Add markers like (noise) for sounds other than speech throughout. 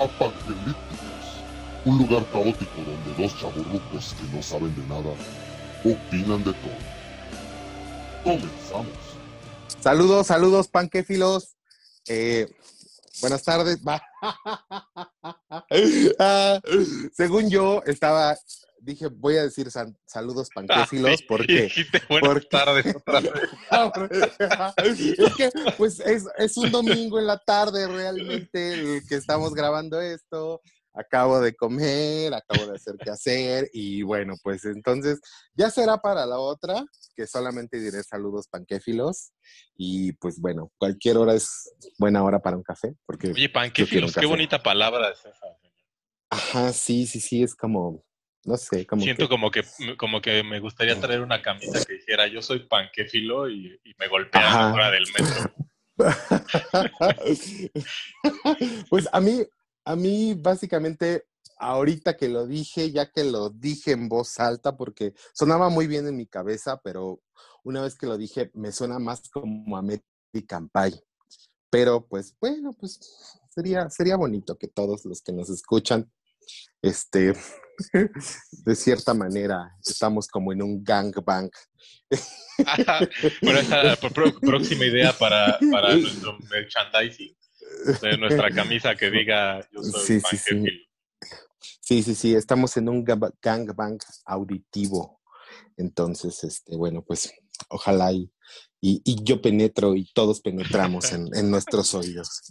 a Panquelíticos, un lugar caótico donde dos chaburrucos que no saben de nada opinan de todo. Comenzamos. Saludos, saludos, panquéfilos. Eh, buenas tardes. (laughs) Ah, según yo, estaba, dije, voy a decir san- saludos panquéfilos Ah, sí, porque... (laughs) buenas tardes otra vez. (laughs) es que, pues, es, es un domingo en la tarde realmente el que estamos grabando esto. Acabo de comer, acabo de hacer qué hacer y bueno, pues entonces ya será para la otra, que solamente diré saludos panquéfilos y pues bueno, cualquier hora es buena hora para un café, porque, Oye, panquefilos, qué bonita palabra es esa. ajá, sí, sí, sí, es como, no sé, como Siento que- como que como que me gustaría traer una camisa que dijera yo soy panquéfilo y, y me golpean fuera del metro. (laughs) pues a mí, a mí básicamente, ahorita que lo dije, ya que lo dije en voz alta, porque sonaba muy bien en mi cabeza, pero una vez que lo dije, me suena más como American Pie. Pero pues bueno, pues sería, sería bonito que todos los que nos escuchan, este, (laughs) de cierta manera, estamos como en un gangbang. Pero esa pro- pro- próxima idea para, para nuestro merchandising de nuestra camisa que diga yo soy Sí, sí, sí. Sí, sí, sí, estamos en un gangbang auditivo. Entonces, este, bueno, pues ojalá y, y, y yo penetro y todos penetramos en, en nuestros oídos.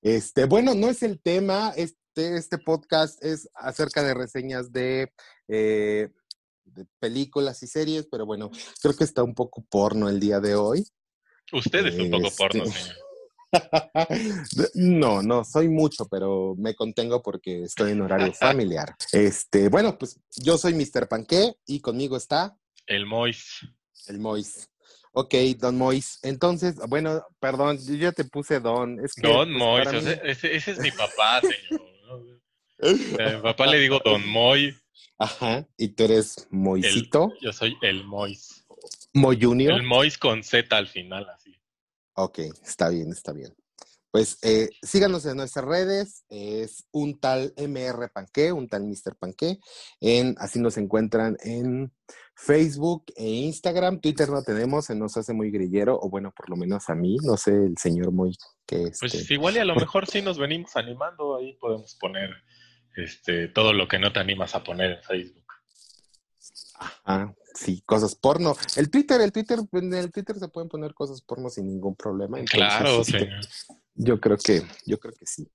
Este, bueno, no es el tema, este, este podcast es acerca de reseñas de, eh, de películas y series, pero bueno, creo que está un poco porno el día de hoy. Usted es un poco Este- porno, señor. (laughs) No, no, soy mucho, pero me contengo porque estoy en horario (laughs) familiar. Este, bueno, pues yo soy Mr. Panqué y conmigo está El Mois. el Mois. Ok, Don Mois. Entonces, bueno, perdón, yo ya te puse Don. Es que, Don pues, Mois, mí- ese, ese es mi papá, señor. ¿No? A (laughs) mi papá le digo Don Moy, Ajá, y tú eres Moisito, yo soy el Mois. Moy Junior. El Mois con Z al final, así. Ok, está bien, está bien. Pues eh, síganos en nuestras redes, es un tal MR Panqué, un tal Mr. Panqué, en, así nos encuentran en Facebook e Instagram, Twitter no tenemos, se nos hace muy grillero, o bueno, por lo menos a mí, no sé, el señor muy que este, Pues igual y a lo mejor sí nos venimos animando, ahí podemos poner este todo lo que no te animas a poner en Facebook. ajá, sí, cosas porno. El Twitter, el Twitter, en el Twitter se pueden poner cosas porno sin ningún problema. entonces, Claro, este, señor. Yo creo que, yo creo que sí.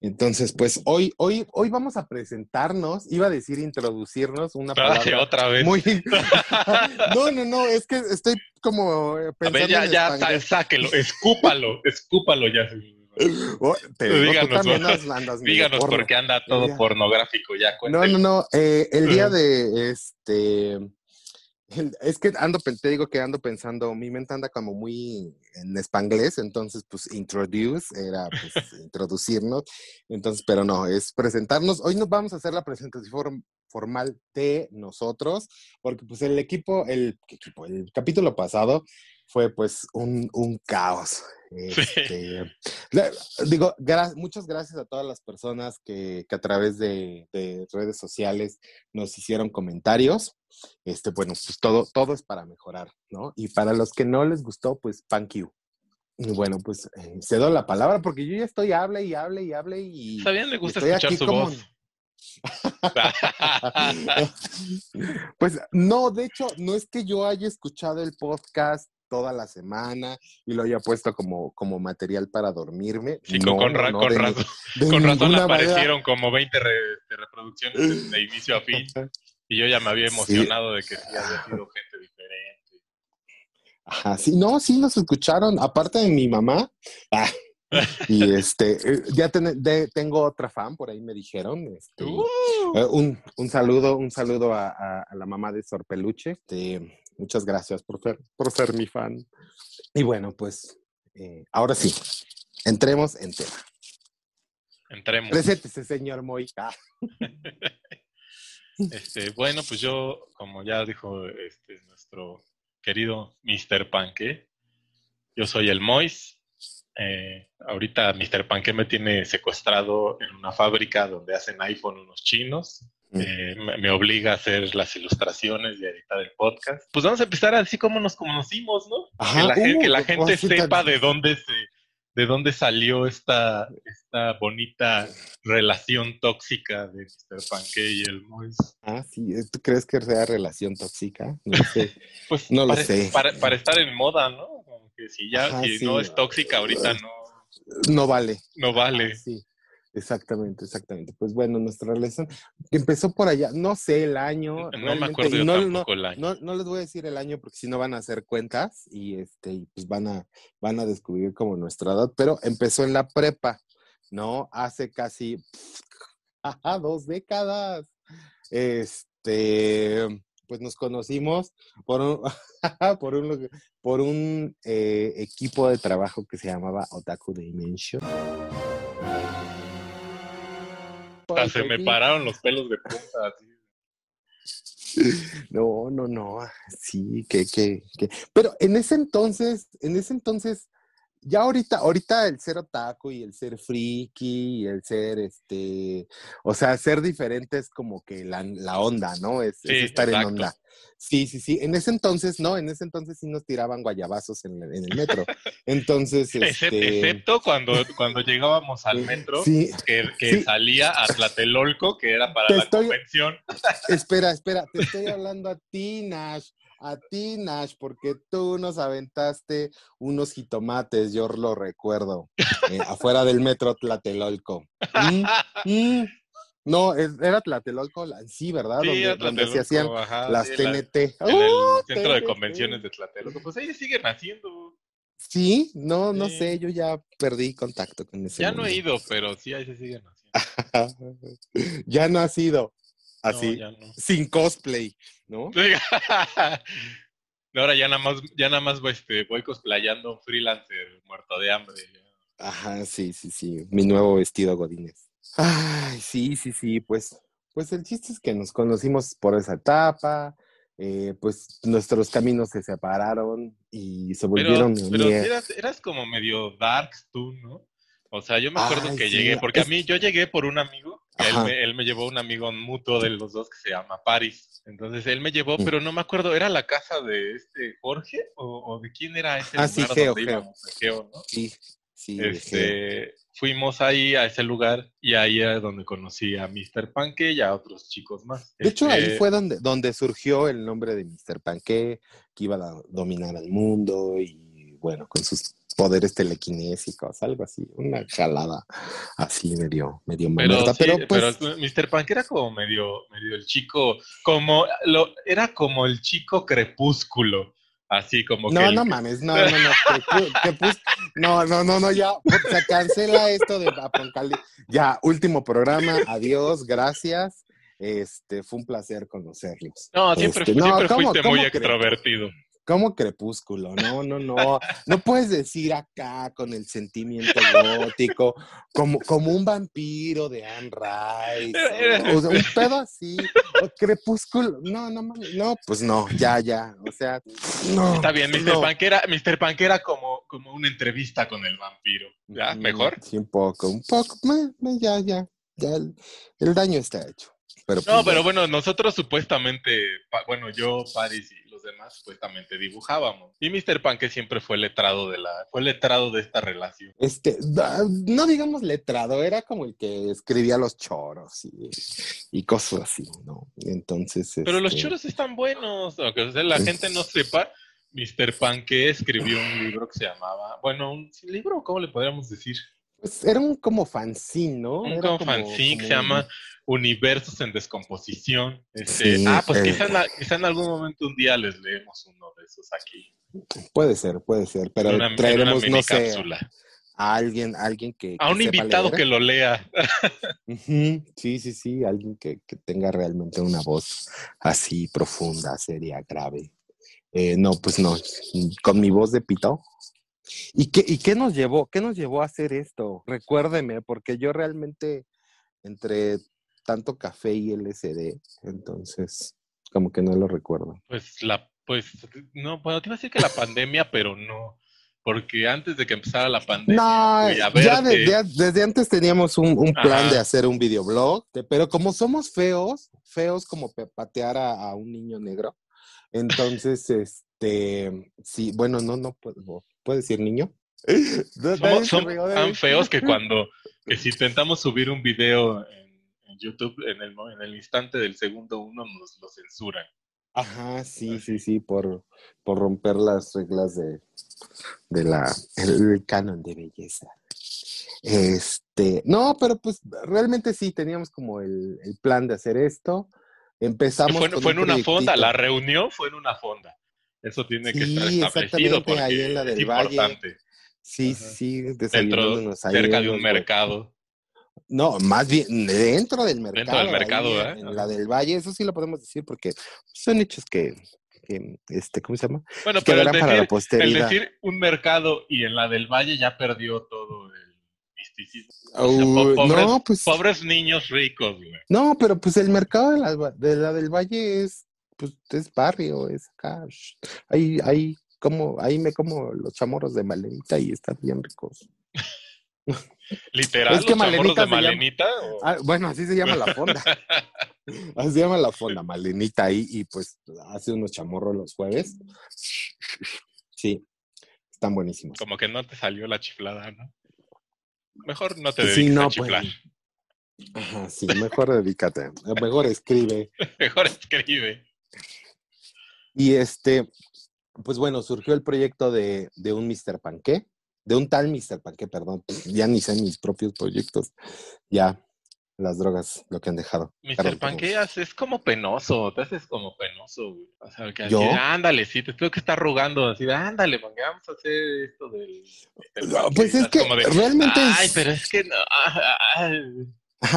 Entonces, pues hoy, hoy, hoy vamos a presentarnos, iba a decir introducirnos, una (laughs) Ay, palabra otra vez. muy. (laughs) no, no, no, es que estoy como eh, a pensando ver, ya, ya, sáquelo, escúpalo, (laughs) escúpalo ya. Oh, te Díganos, Díganos porno. por qué anda todo pornográfico ya. No, no, no. eh, el día de este. Es que ando, te digo que ando pensando, mi mente anda como muy en spanglés, entonces pues introduce era pues introducirnos, entonces, pero no, es presentarnos. Hoy nos vamos a hacer la presentación form- formal de nosotros, porque pues el equipo, el, ¿qué equipo? el capítulo pasado fue pues un, un caos. Este, la- digo, gra- muchas gracias a todas las personas que, que a través de, de redes sociales nos hicieron comentarios. Este, bueno, pues todo, todo es para mejorar, ¿no? Y para los que no les gustó, pues thank you. Y bueno, pues eh, cedo la palabra porque yo ya estoy, hable y hable y hable y... Está bien, le gusta estoy escuchar aquí su como- voz. (laughs) Pues no, de hecho, no es que yo haya escuchado el podcast toda la semana y lo haya puesto como, como material para dormirme. Sí, No, con, ra- no, con de razón, (laughs) de con razón ninguna manera. aparecieron como 20 re- de reproducciones de inicio a fin. Y yo ya me había Sí. emocionado de que sí había sido gente diferente. Ajá, sí, no, sí nos escucharon, aparte de mi mamá. ah, y (laughs) este, eh, ya ten- de- tengo otra fan, por ahí me dijeron. este, Uh, eh, un, un saludo, un saludo a, a- a la mamá de Sorpeluche. Este, muchas gracias por ser, por ser mi fan. Y bueno, pues eh, ahora sí, entremos en tema. entremos. Preséntese, señor. Ah, (laughs) Este, bueno, pues yo, como ya dijo este, nuestro querido Mr. Panque, yo soy el Mois Eh, ahorita Mr. Panque me tiene secuestrado en una fábrica donde hacen iPhone unos chinos. Mm. Eh, me, obliga a hacer las ilustraciones y a editar el podcast. Pues vamos a empezar así como nos conocimos, ¿no? Ajá, que la, uh, que la gente sepa de dónde se, de dónde salió esta, esta bonita relación tóxica de Mr. Panque y el Mois. Ah, sí, ¿tú crees que sea relación tóxica? No sé. (laughs) Pues No lo para, sé. Para, para estar en moda, ¿no? Como que si ya, Ajá, si sí. no es tóxica ahorita no, No vale. no vale. Ah, sí, exactamente, exactamente. Pues bueno, nuestra relación empezó por allá, no sé el año. (laughs) No me acuerdo yo no, tampoco el año. no, no les voy a decir el año porque si no van a hacer cuentas y este, pues van a, van a descubrir como nuestra edad, pero empezó en la prepa, ¿no? Hace casi (laughs) ajá, dos décadas. Este, pues nos conocimos por un, (laughs) por un, por un eh, equipo de trabajo que se llamaba Otaku Dimension. Hasta se me pararon los pelos de punta. así. No, no, no. Sí, que, que, que. Pero en ese entonces, en ese entonces, ya ahorita, ahorita el ser otaku y el ser friki y el ser este, o sea, ser diferente es como que la, la onda, ¿no? Es, es Sí, estar en onda. Sí, sí, sí. En ese entonces, no, en ese entonces sí nos tiraban guayabazos en, en el metro. (laughs) Entonces, este. Excepto cuando, cuando llegábamos al metro, Sí, que, que Sí. salía a Tlatelolco, que era para Te la estoy- convención. Espera, espera, te estoy hablando a ti, Nash, a ti, Nash, porque tú nos aventaste unos jitomates, yo lo recuerdo, eh, afuera del metro Tlatelolco. Mm, mm. No, era Tlatelolco, la- sí, ¿verdad? Sí, donde, donde se hacían ajá, las sí, TNT. en el ¡Uh, centro de convenciones de Tlatelolco. Pues ahí siguen haciendo. Sí, no, no Sí. sé, yo ya perdí contacto con ese Ya no he ido, pero sí, ahí se siguen haciendo. (laughs) ya no ha sido así, No, ya no. sin cosplay, (laughs) ¿no? Ahora ya nada más, ya nada más este, voy cosplayando un freelancer muerto de hambre. Ajá, sí, sí, sí. Mi nuevo vestido Godínez. Ay, sí, sí, sí. Pues, pues el chiste es que nos conocimos por esa etapa. eh, pues nuestros caminos se separaron y se Pero, volvieron pero unir. eras, eras como medio darks tú, ¿no? O sea, yo me acuerdo Ay, que sí, llegué, porque es- a mí yo llegué por un amigo, él me, él me llevó un amigo mutuo de los dos que se llama Paris. Entonces él me llevó, Mm. pero no me acuerdo, ¿era la casa de este Jorge? ¿O, o de quién era ese Ah, sí, lugar Geo, donde Geo. íbamos? Geo, ¿no? Sí, sí. Este, fuimos ahí a ese lugar y ahí era donde conocí a Mr. Panque y a otros chicos más. De hecho, ahí Este, fue donde, donde surgió el nombre de Mr. Panque, que iba a dominar al mundo y bueno, con sus poderes telequinésicos, algo así, una jalada así medio, medio Pero, sí, pero pues pero Mr. Punk era como medio, medio el chico, como lo, era como el chico crepúsculo, así como que No, no mames, no, no, no, que, que no, no, no, no, ya, se cancela esto de Apocalipsis. Ya, último programa, adiós, gracias. Este, fue un placer conocerlos. No, siempre, Este, no, siempre ¿cómo- fuiste cómo muy crees? Como crepúsculo, no, no, no. (laughs) No puedes decir acá con el sentimiento gótico, como, como un vampiro de Anne Rice. O, o sea, un pedo así, o crepúsculo. No, no, no, pues no, ya, ya. O sea, no. Está bien, Mr. no. Punk era, Mr. Como, como una entrevista con el vampiro. ¿Ya? Mm, ¿Mejor? Sí, un poco, un poco. me- me- ya, ya. Ya el, el daño está hecho. Pero, No, pues, pero bueno. nosotros supuestamente, bueno, yo, Paris y los demás supuestamente dibujábamos. Y Mr. Punk siempre fue letrado de la, fue letrado de esta relación. Este, no digamos letrado, era como el que escribía los choros y, y cosas así, ¿no? Entonces. Pero los este, choros están buenos, aunque o sea, la gente no sepa. Mr. Panque escribió un libro que se llamaba, bueno, un libro, ¿cómo le podríamos decir? Pues era un como fanzine, ¿no? Un Era como fanzine que se llama Universos en Descomposición. Este, Sí, ah, pues eh. quizá, en la- quizá en algún momento un día les leemos uno de esos aquí. Puede ser, puede ser, pero una, traeremos, una no sé, a alguien, alguien que. A que un sepa invitado leer. que lo lea. (laughs) Sí, sí, sí, alguien que, que tenga realmente una voz así profunda, seria, grave. Eh, no, pues no, con mi voz de pito. ¿Y qué, ¿Y qué nos llevó? ¿Qué nos llevó a hacer esto? Recuérdeme, porque yo realmente entre tanto café y LSD, entonces como que no lo recuerdo. Pues la, pues, no, bueno, te iba a decir que la pandemia, pero no. porque antes de que empezara la pandemia, No, fui a ya desde, desde antes teníamos un, un plan de hacer un videoblog, de- pero como somos feos, feos como patear a, a un niño negro, entonces, este, sí, bueno, no, no puedo, ¿puedo decir niño? (laughs) Somos, de tan feos que (laughs) cuando que si intentamos subir un video en, en YouTube en el, en el instante del segundo uno nos lo censuran. Ajá, sí, sí, sí, por, por romper las reglas de, de la, el, canon de belleza. Este, no, pero pues realmente sí, teníamos como el, el plan de hacer esto. Empezamos Fue, con fue en un una fonda, la reunión fue en una fonda. Eso tiene que estar establecido exactamente, ahí en la es del Valle, importante. Sí, Ajá. sí, Dentro, cerca de un mercado. No, más bien dentro del mercado. del mercado, ahí ¿eh? En, la del Valle, eso sí lo podemos decir porque son hechos que, que, este, ¿cómo se llama? Bueno, pero el para la decir, el posteridad. decir un mercado y en la del Valle ya perdió todo el misticismo. O sea, pobres, no, pues, pobres niños ricos, güey. no, pero pues el mercado de la, de la del Valle es, pues, es barrio, es acá. Ahí, ahí, como, ahí me como los chamorros de Malenita y están bien ricos. (laughs) Literal, Es que los Malenita de se llama- Malenita. o- Ah, bueno, así se llama la fonda. (laughs) Así se llama la fonda, Malenita ahí, y pues hace unos chamorros los jueves. Sí, están buenísimos. Como que no te salió la chiflada, ¿no? Mejor no te Sí, dediques no, a pues. chiflar. Ajá, sí, mejor dedícate, (laughs) mejor escribe. Mejor escribe. Y este, pues bueno, surgió el proyecto de, de un Mr. Panqué, de un tal Mr. Panqué, perdón, ya ni sé mis propios proyectos, ya las drogas lo que han dejado. Mr. Panqueas es como penoso, te haces como penoso, güey. O sea, que así, ándale, sí, te tengo que estar rogando, así ándale, porque vamos a hacer esto del... No, Panqué", pues es que de, realmente Ay, es- pero es que no... (laughs) ay,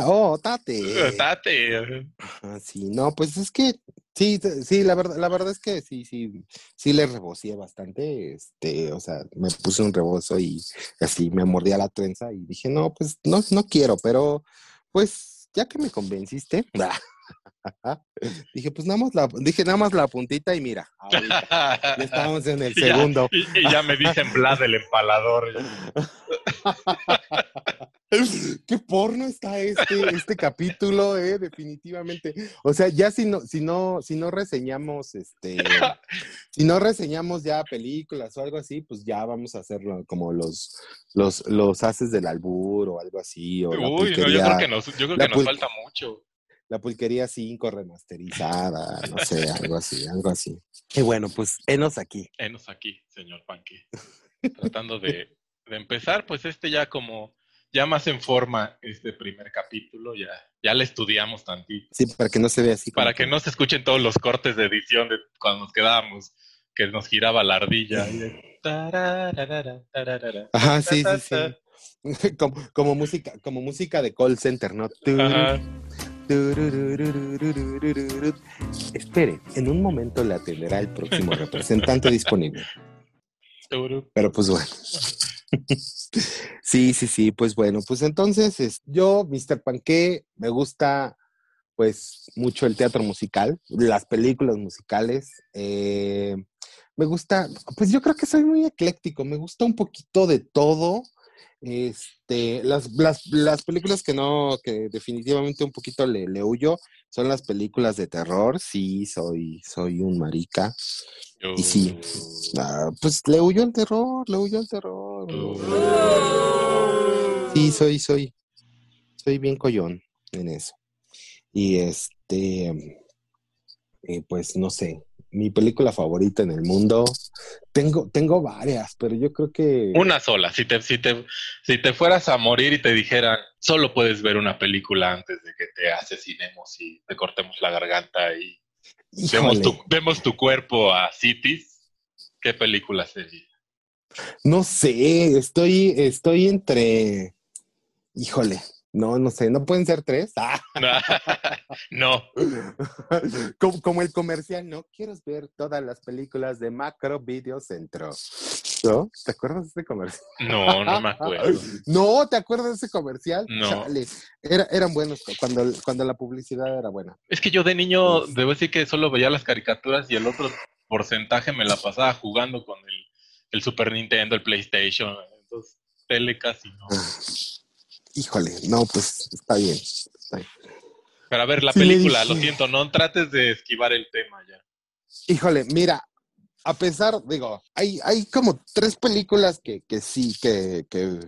Oh, tate. (laughs) Date. Ajá, sí, no, pues es que sí, sí, la verdad, la verdad es que sí, sí, sí le rebocié bastante, este, o sea, me puse un rebozo y así me mordía la trenza y dije, no, pues no, no quiero, pero pues ya que me convenciste, (laughs) dije, pues nada más la, dije nada más la puntita y mira, ahorita, ya estábamos en el (laughs) Y ya- segundo. Y, y ya me dicen Vlad el empalador. (laughs) (laughs) Qué porno está este, este capítulo, eh, definitivamente. O sea, ya si no, si no, si no reseñamos, este, si no reseñamos ya películas o algo así, pues ya vamos a hacerlo como los, los, los haces del albur o algo así, o la Uy, no, yo pulquería, creo que nos, yo creo la que nos pul- falta mucho. la pulquería 5 remasterizada, no sé, algo así, algo así. Y bueno, pues enos aquí. Enos aquí, señor Panque. Tratando de, de empezar, pues este ya como, ya más en forma este primer capítulo, ya, ya le estudiamos tantito. Sí, para que no se vea así. Para que, que no se escuchen todos los cortes de edición de cuando nos quedábamos, que nos giraba la ardilla. Ajá, sí, sí, sí. (laughs) Como, como, música, como música de call center, ¿no? Ajá. Espere, en un momento la atenderá el próximo representante disponible. (laughs) Pero pues bueno. (laughs) Sí, sí, sí, pues bueno, pues entonces es- yo, Mr. Panqué, me gusta pues mucho el teatro musical, las películas musicales. eh, me gusta, pues yo creo que soy muy ecléctico, me gusta un poquito de todo. Este, las, las, las películas que no, que definitivamente un poquito le, le huyo, son las películas de terror. Sí, soy, soy un marica. Y sí. Ah, pues le huyo al terror, le huyo al terror. Sí, soy, soy, soy bien collón en eso. Y este, eh, pues no sé, mi película favorita en el mundo, tengo, tengo varias, pero yo creo que... Una sola. Si te, si, te, si te fueras a morir y te dijeran, solo puedes ver una película antes de que te asesinemos y te cortemos la garganta y demos Híjole, tu, demos tu cuerpo a Cities, ¿qué película sería? no sé, estoy, estoy entre... Híjole, no, no sé, ¿no pueden ser tres? Ah. (laughs) no. (laughs) como, como el comercial, ¿no? ¿Quieres ver todas las películas de Macro Video Centro? ¿No? ¿Te acuerdas de ese comercial? No, no me acuerdo. (laughs) No, ¿te acuerdas de ese comercial? No. Chale, era- eran buenos cuando, cuando la publicidad era buena. Es que yo de niño, debo decir que solo veía las caricaturas y el otro porcentaje me la pasaba jugando con el, el Super Nintendo, el PlayStation, entonces tele casi no. Híjole, no, pues está bien. Está bien. Pero a ver, la Sí, película, dije. lo siento, no trates de esquivar el tema ya. Híjole, mira, a pesar, digo, hay, hay como tres películas que, que sí, que, que,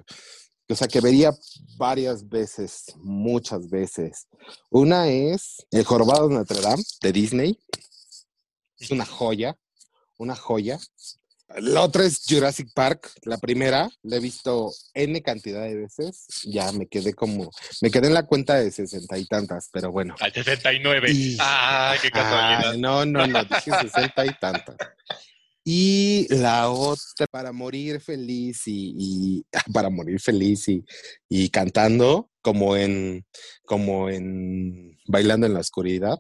o sea, que vería varias veces, muchas veces. Una es El Jorobado de Notre Dame, de Disney. Es una joya, una joya. La otra es Jurassic Park, la primera, la he visto N cantidad de veces, ya me quedé como, me quedé en la cuenta de sesenta y tantas, pero bueno. Al 69. Y- Ah, qué casualidad. No, no, no, dije 60 y tantas. Y la otra, para morir feliz y, y- (laughs) para morir feliz y, y cantando, como en, como en Bailando en la Oscuridad,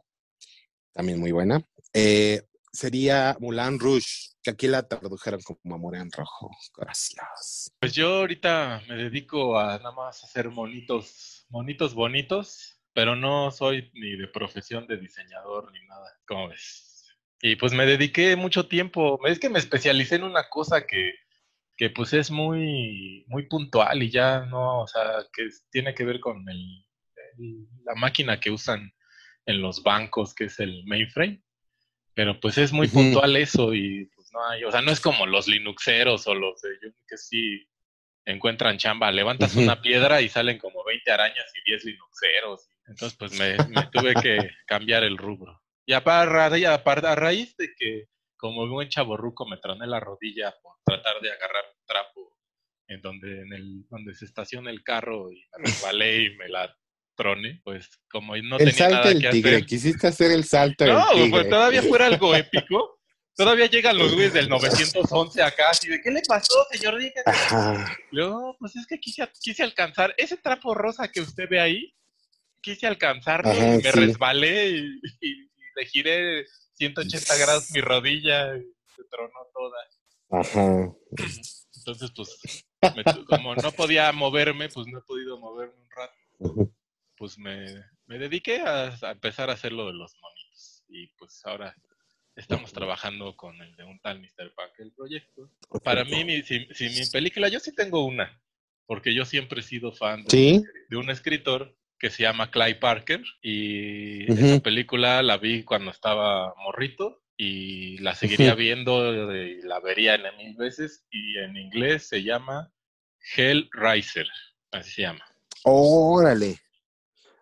también muy buena. Eh, sería Moulin Rouge, que aquí la tradujeron como Amor en Rojo. Gracias. Pues yo ahorita me dedico a nada más hacer monitos, monitos bonitos, pero no soy ni de profesión de diseñador ni nada, ¿cómo ves? Y pues me dediqué mucho tiempo, es que me especialicé en una cosa que, que pues es muy, muy puntual y ya no, o sea, que tiene que ver con el- la máquina que usan en los bancos, que es el mainframe. Pero pues es muy puntual eso y pues no hay, o sea, no es como los Linuxeros o los de Unix que sí encuentran chamba, levantas una piedra y salen como 20 arañas y 10 Linuxeros. Entonces pues me, me tuve que cambiar el rubro. Y aparte, aparte, a raíz de que como buen chaborruco me troné la rodilla por tratar de agarrar un trapo en donde, en el, donde se estaciona el carro y me resbalé y me la troné, pues como no el tenía salto nada del que tigre, hacer. quisiste hacer el salto del No, tigre. pues todavía fuera algo épico. (laughs) Todavía llegan los güeyes del 911 acá, así de, ¿qué le pasó, señor? Ajá. Luego, pues es que quise, quise alcanzar ese trapo rosa que usted ve ahí, quise alcanzarlo Ajá, y me sí. resbalé y, y- y le giré 180 grados mi rodilla y se tronó toda. Ajá. Entonces, pues, me como no podía moverme, pues no he podido moverme un rato. Pues me, me dediqué a, a empezar a hacer lo de los monitos. Y pues ahora estamos trabajando con el de un tal Mr. Pack, el proyecto. Para mí, mi, si, si mi película, yo sí tengo una, porque yo siempre he sido fan de, Sí. de un escritor que se llama Clay Parker y Ujú. esa película la vi cuando estaba morrito y la seguiría viendo y la vería en mil veces y en inglés se llama Hellraiser, así se llama. Órale.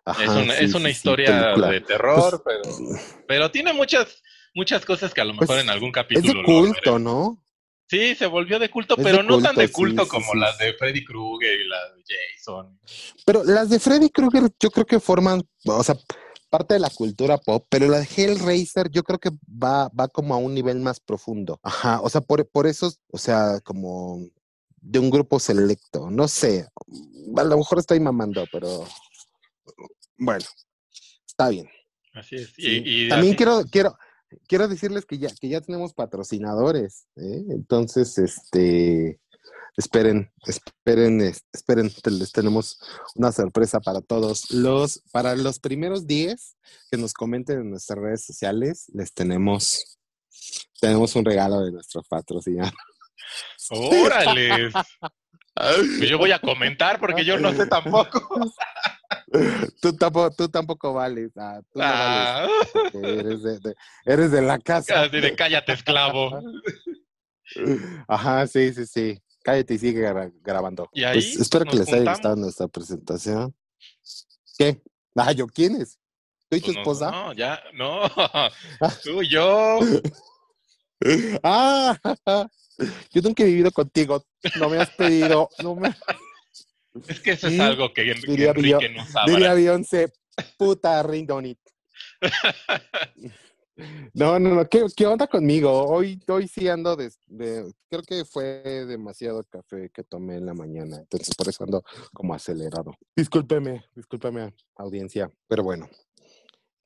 Ajá, es una, sí, es una sí, historia de terror, Pues, pero, pero tiene muchas muchas cosas que a lo mejor Pues, en algún Es capítulo de lo culto. ¿no? Sí, se volvió de culto, Es pero de no tan de culto como las de Freddy Krueger y las de Jason. Pero las de Freddy Krueger yo creo que forman, o sea, parte de la cultura pop, pero la de Hellraiser yo creo que va, va como a un nivel más profundo. Ajá, o sea, por, por eso, o sea, como de un grupo selecto, no sé, a lo mejor estoy mamando, pero bueno, está bien. Así es. Y, sí. y También así- quiero, quiero, quiero decirles que ya, que ya tenemos patrocinadores, ¿eh? entonces, este, esperen, esperen, es- esperen, les tenemos una sorpresa para todos. Los, para los primeros 10 que nos comenten en nuestras redes sociales, les tenemos, tenemos un regalo de nuestros patrocinadores. (laughs) ¡Órale! (laughs) Pues yo voy a comentar porque yo no sé tampoco. (laughs) Tú tampoco, tú tampoco vales, ah, tú no Ah, vales, eres de, de- eres de la casa. de cállate, esclavo. (laughs) Ajá, sí, sí, sí. Cállate y sigue gra- grabando. Y ahí Pues espero que les haya gustado nuestra presentación. ¿Qué? Ah, ¿yo quién es? ¿Soy tu Pues no, esposa? No, ya, no. (laughs) Tú y yo. (laughs) Ah, yo nunca he vivido contigo. No me has pedido, no me Es que eso es algo que, diría Enrique no sabe. diría Beyoncé, puta ring on it. (laughs) No, no, no, ¿qué, qué onda conmigo? Hoy, hoy sí ando de, de- creo que fue demasiado café que tomé en la mañana, entonces por eso ando como acelerado. Discúlpeme, discúlpeme, audiencia, pero bueno.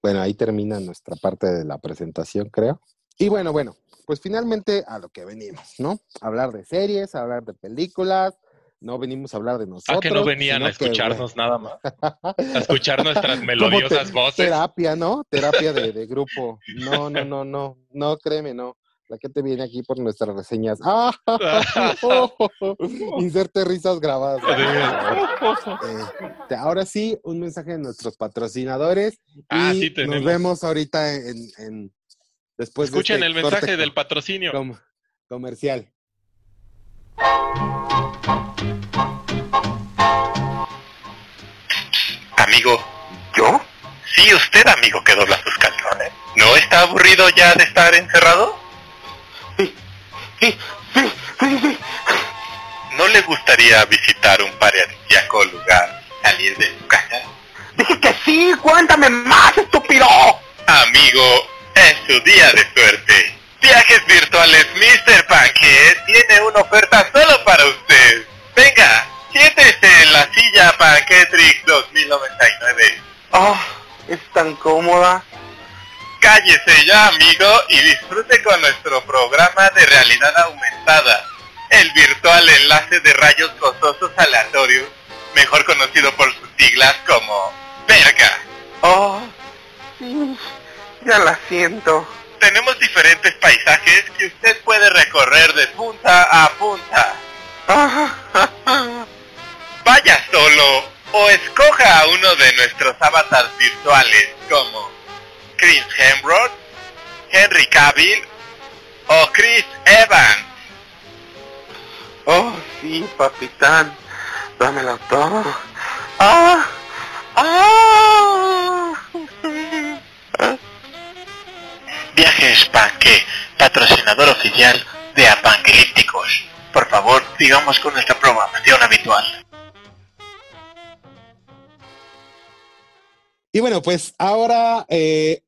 Bueno, ahí termina nuestra parte de la presentación, creo. Y bueno, bueno, pues finalmente a lo que venimos, ¿no? Hablar de series, hablar de películas, no venimos a hablar de nosotros. Ah, que no venían a que, escucharnos nada más. (laughs) A escuchar nuestras melodiosas te- voces. Terapia, ¿no? Terapia de, de grupo. No, no, no, no, no, créeme, no. la gente viene aquí por nuestras reseñas. ¡Ah! (laughs) (laughs) Inserte risas grabadas. Este, ahora sí, un mensaje de nuestros patrocinadores. Ah, y sí, tenemos. Nos vemos ahorita en, en- después de Escuchen este el mensaje corte del patrocinio. com- comercial. Amigo. ¿Yo? Sí, usted, amigo, que dobla sus calzones. ¿No está aburrido ya de estar encerrado? Sí, sí, sí, sí, sí. ¿No le gustaría visitar un paradisíaco lugar, salir de su casa? Dije que sí, cuéntame más, estúpido. Amigo, es su día de suerte. Viajes virtuales Mr. Panque tiene una oferta solo para usted. Venga, siéntese en la silla Panquetrix 2099. Ah, es tan cómoda. Cállese ya, amigo, y disfrute con nuestro programa de realidad aumentada. El virtual enlace de rayos gozosos aleatorios, mejor conocido por sus siglas como verga. Oh, sí, ya la siento. Tenemos diferentes paisajes que usted puede recorrer de punta a punta. (laughs) Vaya solo o escoja a uno de nuestros avatars virtuales como Chris Hemroth, Henry Cavill o Chris Evans. Oh, sí, papitán. Dámelo todo. Ah, ah. (laughs) Viajes Panque, patrocinador oficial de Apangelípticos. Por favor, sigamos con nuestra programación habitual. Y bueno, pues ahora eh,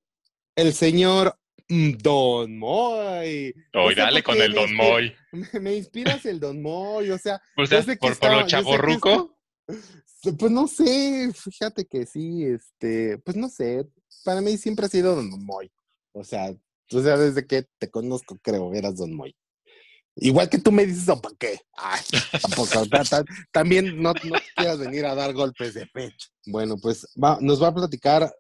el señor mm, Don Moy. Sé dale con el Don Moy. Me, me inspiras el Don Moy, o sea, O sea, yo sé que por, por lo estaba- chaborruco. está- Pues no sé, fíjate que sí, este, pues no sé, para mí siempre ha sido Don Moy. O sea, o sea, desde que te conozco, creo, eras Don Moy. Igual que tú me dices, ¿o para qué? Ay, tampoco, ta- ta- también no, no quieras venir a dar golpes de pecho. Bueno, pues va- nos va a platicar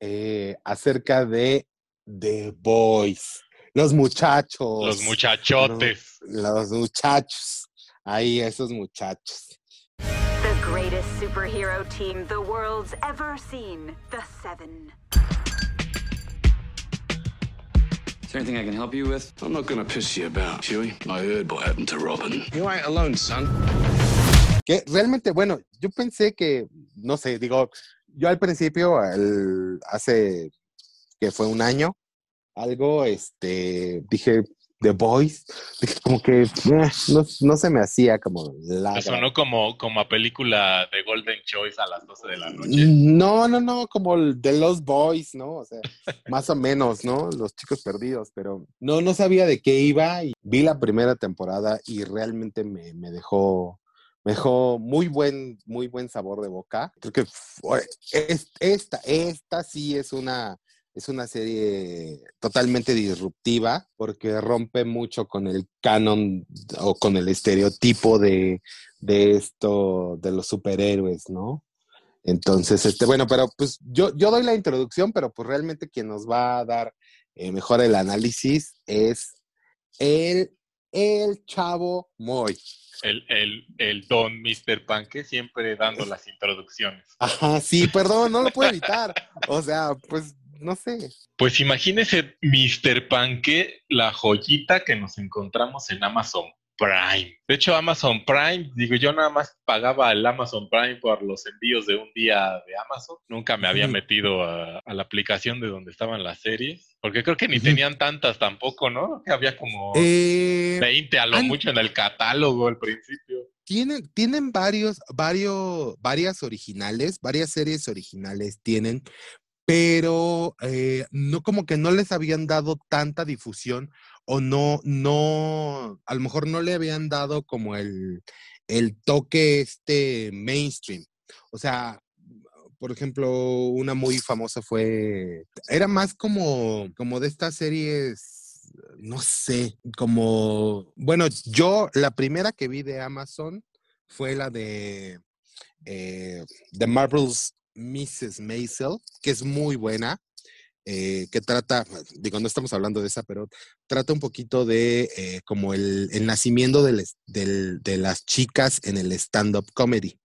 eh, acerca de The Boys. Los muchachos. Los muchachotes. Los muchachos. Ahí, esos muchachos. The greatest superhero team the world's ever seen. The Seven. Is there anything I can help you with? I'm not gonna piss you about, Huey. I heard what happened to Robin. You ain't alone, son. Que realmente, bueno, yo pensé que, no sé, digo, yo al principio, el- hace que fue un año, algo, este, dije, The Boys, dije (laughs) como que eh, no, no se me hacía como la... Me sonó como, como a película de Golden Choice a las 12 de la noche. No, no, no, como el de Los Boys, ¿no? O sea, (laughs) más o menos, ¿no? Los chicos perdidos, pero no, no sabía de qué iba y vi la primera temporada y realmente me, me dejó, me dejó muy buen, muy buen sabor de boca. Creo que esta, esta sí es una, es una serie totalmente disruptiva porque rompe mucho con el canon o con el estereotipo de, de esto, de los superhéroes, ¿no? Entonces, este, bueno, pero pues yo, yo doy la introducción, pero pues realmente quien nos va a dar eh, mejor el análisis es el, el chavo Moy. El, el, el don Mr. Panque siempre dando las introducciones. Ajá, sí, perdón, no lo puedo evitar. O sea, pues no sé. Pues imagínese, Mr. Panque, la joyita que nos encontramos en Amazon Prime. De hecho, Amazon Prime, digo, yo nada más pagaba el Amazon Prime por los envíos de un día de Amazon. Nunca me había metido a, a la aplicación de donde estaban las series, porque creo que ni tenían tantas tampoco, ¿no? Que había como Eh, 20 a lo mucho en el catálogo al principio. tienen, tienen varios, varios, varias originales, varias series originales tienen, pero eh, no como que no les habían dado tanta difusión o no, no, a lo mejor no le habían dado como el, el toque este mainstream. O sea, por ejemplo, una muy famosa fue, era más como, como de estas series, no sé, como, bueno, yo la primera que vi de Amazon fue la de eh, The Marvel's Mrs. Maisel, que es muy buena. eh, que trata, digo, no estamos hablando de esa, pero trata un poquito de eh, como el, el nacimiento del, de las chicas en el stand-up comedy.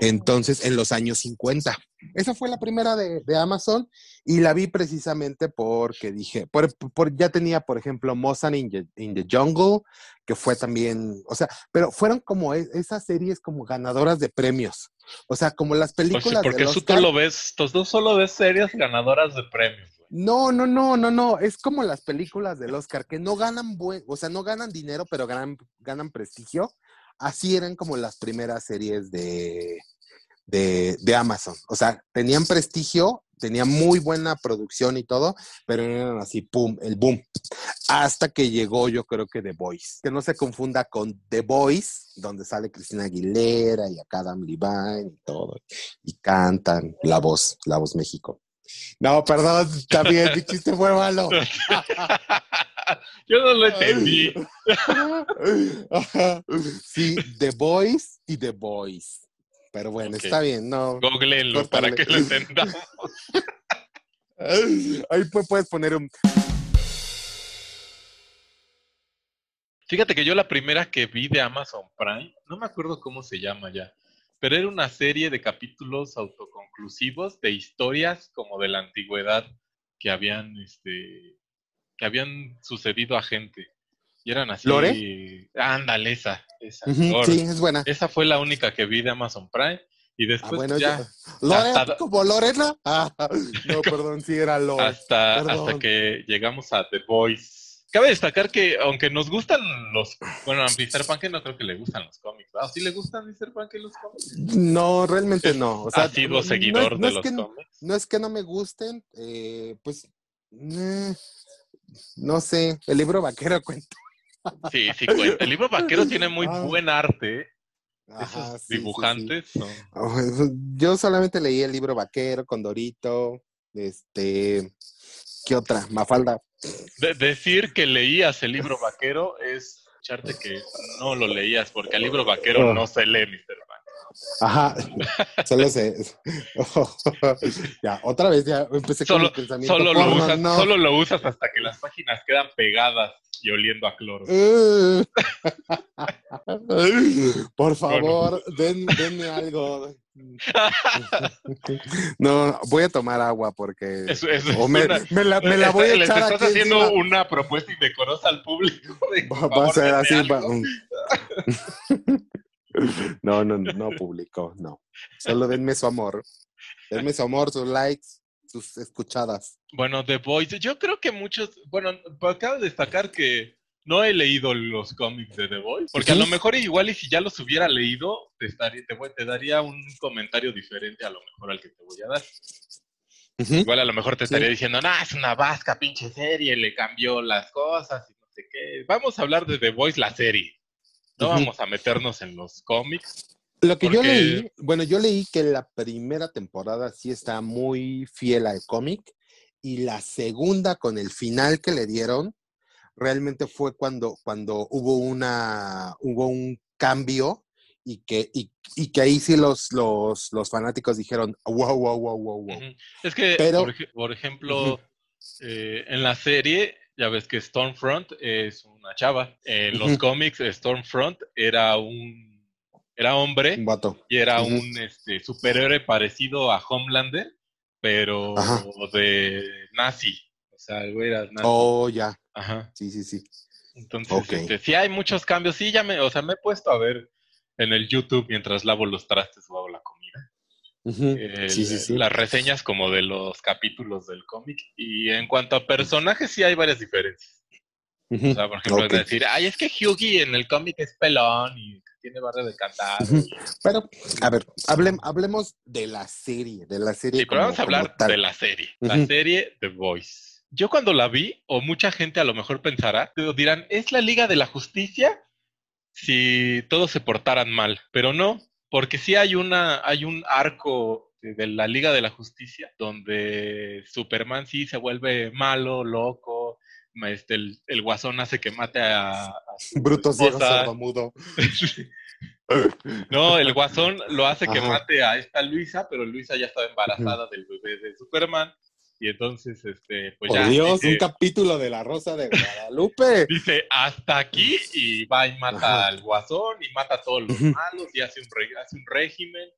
Entonces, en los años 50. Esa fue la primera de, de Amazon y la vi precisamente porque dije, por, por- ya tenía, por ejemplo, Mozart in the, in the Jungle, que fue también, o sea, pero fueron como e- esas series como ganadoras de premios. O sea, como las Pues sí, películas porque del tú Oscar. solo ves, tú tú solo ves series ganadoras de premios, güey. No, no, no, no, no. Es como las películas del Oscar, que no ganan buen, o sea, no ganan dinero, pero ganan, ganan prestigio. Así eran como las primeras series de, de, de Amazon. O sea, tenían prestigio, tenían muy buena producción y todo, pero eran así, pum, el boom. Hasta que llegó, yo creo que The Voice. Que no se confunda con The Voice, donde sale Cristina Aguilera y acá Adam Levine y todo. Y cantan la voz, la voz México. No, perdón, también mi chiste fue malo. (laughs) Yo no lo entendí. (laughs) Sí, The Voice y The Voice. Pero bueno, está bien, no. Googleenlo para Córtale. que lo entendamos. (laughs) Ahí pu- puedes poner un. Fíjate que yo la primera que vi de Amazon Prime, no me acuerdo cómo se llama ya, pero era una serie de capítulos autoconclusivos de historias como de la antigüedad que habían, este, que habían sucedido a gente. Y eran así. ¿Lore? Ándale, esa. esa, Ujú, Lore. sí, es buena. Esa fue la única que vi de Amazon Prime. Y Ah, después bueno, ya, yo- ¿Lore? hasta- ¿Como Lorena? (laughs) Ah, no, perdón, sí era Lore. hasta, perdón. hasta que llegamos a The Voice. Cabe destacar que, aunque nos gustan los. Bueno, a Mr. Punk no creo que le gustan los cómics. ¿verdad? ¿Sí le gustan Mr. Punk los cómics? No, realmente no. O sea, ha sido seguidor no no de los que cómics. No es que no me gusten, eh, pues. eh, no sé, el libro vaquero cuenta. Sí, sí cuenta. El libro vaquero (laughs) tiene muy Ah. buen arte. Ajá, Esos sí, sí, sí. dibujantes son. Oh, Yo solamente leí el libro vaquero, Condorito, este. ¿Qué otra? Mafalda. De- decir que leías el libro vaquero es echarte que no lo leías, porque el libro vaquero Oh. no se lee, Mr. Punk. Ajá, solo sé. (laughs) ya, otra vez ya empecé con Solo, el pensamiento. solo, lo usas, no. solo lo usas hasta que las páginas quedan pegadas y oliendo a cloro. Eh. (laughs) Por favor, (laughs) den- denme algo. No, voy a tomar agua porque. Eso- eso es o me, una- me la, me la voy a Les echar estás aquí haciendo encima. una propuesta indecorosa al público. de, Va, va a ser así. va- (laughs) No, no, no publicó, no. Solo denme su amor. Denme su amor, sus likes, sus escuchadas. Bueno, The Voice, yo creo que muchos, bueno, acabo de destacar que no he leído los cómics de The Voice, porque a lo mejor igual y si ya los hubiera leído, te, estaría, te, voy- te daría un comentario diferente a lo mejor al que te voy a dar. Igual a lo mejor te Sí. estaría diciendo, no, es una vasca pinche serie, le cambió las cosas y no sé qué. Vamos a hablar de The Voice, la serie. No vamos a meternos en los cómics. Lo que yo leí, bueno, yo leí que la primera temporada sí está muy fiel al cómic y la segunda con el final que le dieron realmente fue cuando, cuando hubo una hubo un cambio y que, y, y que ahí sí los, los, los fanáticos dijeron wow, wow, wow, wow, wow. Es que, Pero- por, ej- por ejemplo, eh, en la serie, ya ves que Stormfront es una chava. En los cómics, Stormfront era un era hombre Un vato. y era un este, superhéroe parecido a Homelander, pero Ajá. de nazi. O sea, el güey era nazi. Oh, ya. Ajá. Sí, sí, sí. Entonces, Ok. este, sí hay muchos cambios. Sí, ya me, o sea, me he puesto a ver en el YouTube mientras lavo los trastes o hago la comida. El- Sí, sí, sí. las reseñas como de los capítulos del cómic. Y en cuanto a personajes, sí hay varias diferencias. O sea, por ejemplo, Ok. es decir, ay, es que Hyugi en el cómic es pelón y tiene barrio de cantar. Ujú. Pero, a ver, hablem- hablemos de la serie, de la serie. Sí, pero como- vamos a hablar de la serie. La serie The Voice. Yo cuando la vi, o mucha gente a lo mejor pensará, dirán, ¿es la Liga de la Justicia? Si todos se portaran mal, pero no, porque sí hay una, hay un arco de, la Liga de la Justicia donde Superman sí se vuelve malo, loco, este, el, el guasón hace que mate a, a Bruto ciego, sordomudo. (laughs) No, el guasón lo hace que Ajá. mate a esta Luisa, pero Luisa ya estaba embarazada del bebé de Superman. Y entonces, este, pues Por ya. Dios, dice, un capítulo de la Rosa de Guadalupe. (laughs) dice, hasta aquí, y va y mata Ajá. al guasón, y mata a todos los malos, y hace un, hace un régimen,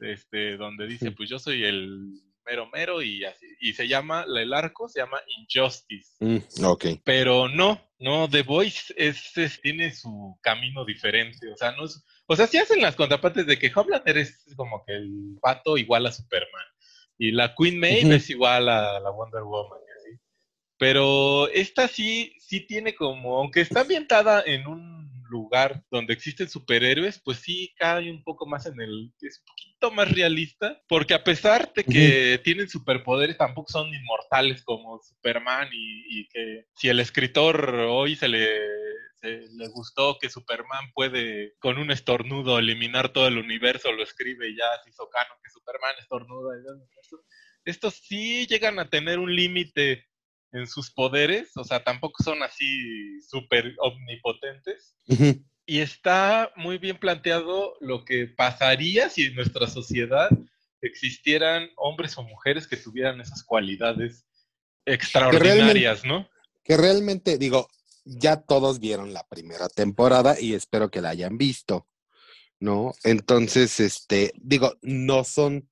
este, donde dice, pues yo soy el mero mero, y así, y se llama, el arco se llama Injustice. Mm, ok. Pero no, no, The Voice es, es- tiene su camino diferente, o sea, no es, o sea, sí hacen las contrapartes de que Homelander es como que el pato igual a Superman, y la Queen Maeve Ujú. es igual a la Wonder Woman. Pero esta sí, sí tiene como, aunque está ambientada en un lugar donde existen superhéroes, pues sí cae un poco más en el, es un poquito más realista, porque a pesar de que tienen superpoderes, tampoco son inmortales como Superman y, y que si el escritor hoy se le, le gustó que Superman puede con un estornudo eliminar todo el universo, lo escribe y ya hizo canon que Superman estornuda. Estos sí llegan a tener un límite en sus poderes, o sea, tampoco son así súper omnipotentes. Y está muy bien planteado lo que pasaría si en nuestra sociedad existieran hombres o mujeres que tuvieran esas cualidades extraordinarias, ¿no? Que realmente, digo, ya todos vieron la primera temporada y espero que la hayan visto, ¿no? Entonces, este, digo, no son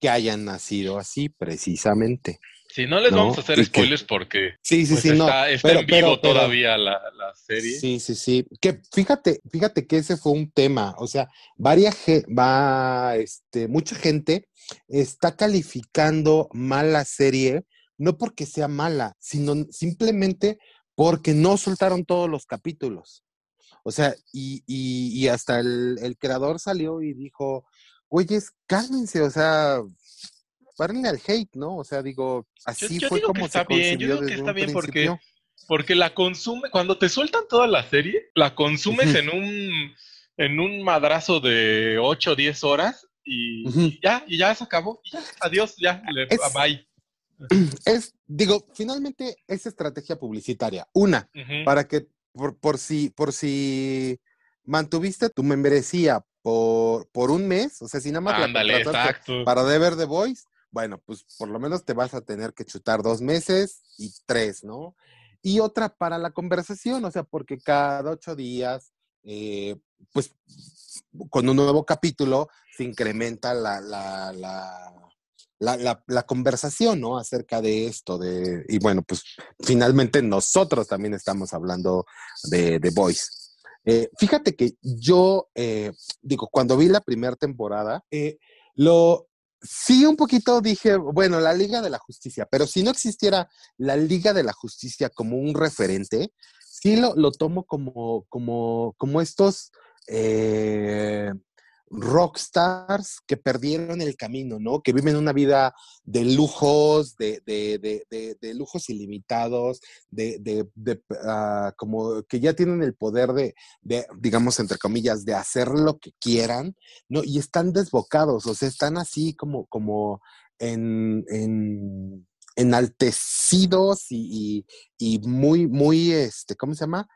que hayan nacido así precisamente. Si no les No, vamos a hacer que- spoilers porque Sí, sí, pues, sí, no. está, pero- en vivo pero- pero- todavía la, la serie. Sí, sí, sí. Que fíjate, fíjate que ese fue un tema. O sea, varias va, este, mucha gente está calificando mal la serie, no porque sea mala, sino simplemente porque no soltaron todos los capítulos. O sea, y, y- y hasta el, el creador salió y dijo, güeyes, cálmense, o sea, párenle al hate, ¿no? O sea, digo, así yo fue digo que como está se bien, yo digo que está bien porque principio. Porque la consume, cuando te sueltan toda la serie, la consumes en un en un madrazo de 8 o 10 horas y, ya, y ya se acabó. y ya, adiós, ya, le, Es- bye. (clears throat) Es, digo, finalmente es estrategia publicitaria. Una, para que por, por si, por si mantuviste tu membresía por, por un mes, o sea, si nada más la Ándale, contrataste exacto. para de ver The Voice, bueno, pues por lo menos te vas a tener que chutar dos meses y tres, ¿no? Y otra para la conversación, o sea, porque cada ocho días, eh, pues con un nuevo capítulo se incrementa la, la, la, la, conversación, ¿no? Acerca de esto, de, y bueno, pues finalmente nosotros también estamos hablando de Voice. Eh, fíjate que yo, eh, digo, cuando vi la primera temporada, lo, sí un poquito dije, bueno, la Liga de la Justicia, pero si no existiera la Liga de la Justicia como un referente, sí lo, lo tomo como, como, como estos eh, rockstars que perdieron el camino, ¿no? Que viven una vida de lujos, de, de, de, de- lujos ilimitados, de, ah, como que ya tienen el poder de, de, digamos, entre comillas, de hacer lo que quieran, ¿no? Y están desbocados, o sea, están así como, como en, en- enaltecidos y, y, y muy, muy, este, ¿cómo se llama?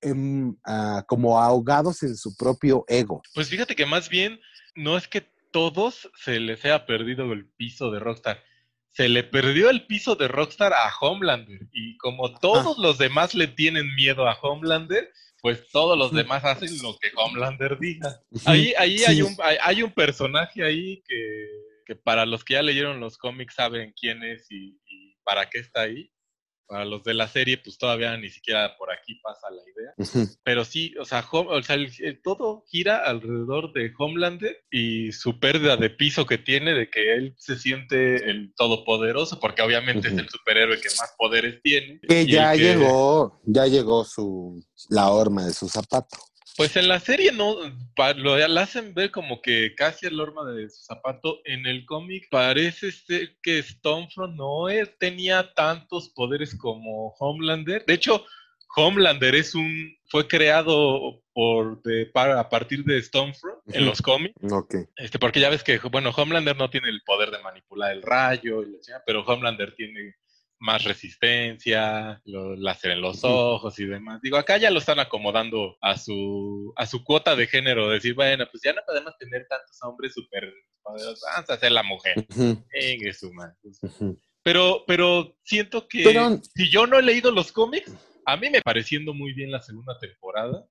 Em, ah, como ahogados en su propio ego. Pues fíjate que más bien no es que todos se les haya perdido el piso de Rockstar. Se le perdió el piso de Rockstar a Homelander. Y como todos los demás le tienen miedo a Homelander, pues todos los Ujú. demás hacen lo que Homelander diga. Ahí, ahí hay, un, hay, hay un personaje ahí que, que para los que ya leyeron los cómics saben quién es y, y para qué está ahí. Para los de la serie, pues todavía ni siquiera por aquí pasa la idea. Pero sí, o sea, o sea, el- el- todo gira alrededor de Homelander y su pérdida de piso que tiene, de que él se siente el todopoderoso, porque obviamente es el superhéroe que más poderes tiene. Que ya que- llegó, ya llegó su, la horma de su zapato. Pues en la serie no, pa- lo hacen ver como que casi el horma de su zapato. En el cómic parece ser que Stormfront no eh, tenía tantos poderes como Homelander. De hecho, Homelander es un fue creado por de, para, a partir de Stormfront en los cómics. Ok. Este, porque ya ves que, bueno, Homelander no tiene el poder de manipular el rayo, y la pero Homelander tiene más resistencia, lo láser en los ojos y demás. Digo, acá ya lo están acomodando a su, a su cuota de género, decir, bueno, pues ya no podemos tener tantos hombres súper poderosos, vamos a hacer la mujer. Venga, su. Pero, pero siento que Pero- si yo no he leído los cómics, a mí me pareciendo muy bien la segunda temporada.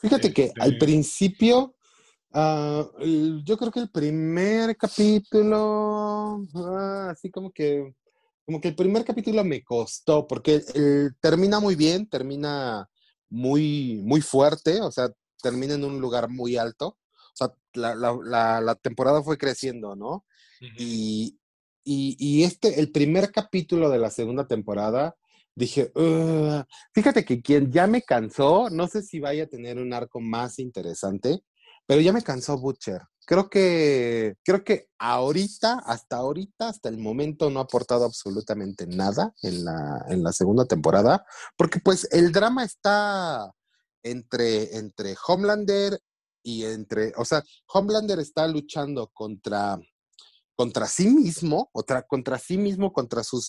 Fíjate que Este- al principio, ah, el- yo creo que el primer capítulo, ah, así como que, como que el primer capítulo me costó, porque el- termina muy bien, termina muy, muy fuerte, o sea, termina en un lugar muy alto. O sea, la, la- la- la temporada fue creciendo, ¿no? Ujú. Y, y, y este, el primer capítulo de la segunda temporada, dije, fíjate que quien ya me cansó, no sé si vaya a tener un arco más interesante, pero ya me cansó Butcher. Creo que, creo que ahorita, hasta ahorita, hasta el momento no ha aportado absolutamente nada en la, en la segunda temporada, porque pues el drama está entre, entre Homelander y entre, o sea, Homelander está luchando contra, contra sí mismo, otra, contra sí mismo, contra sus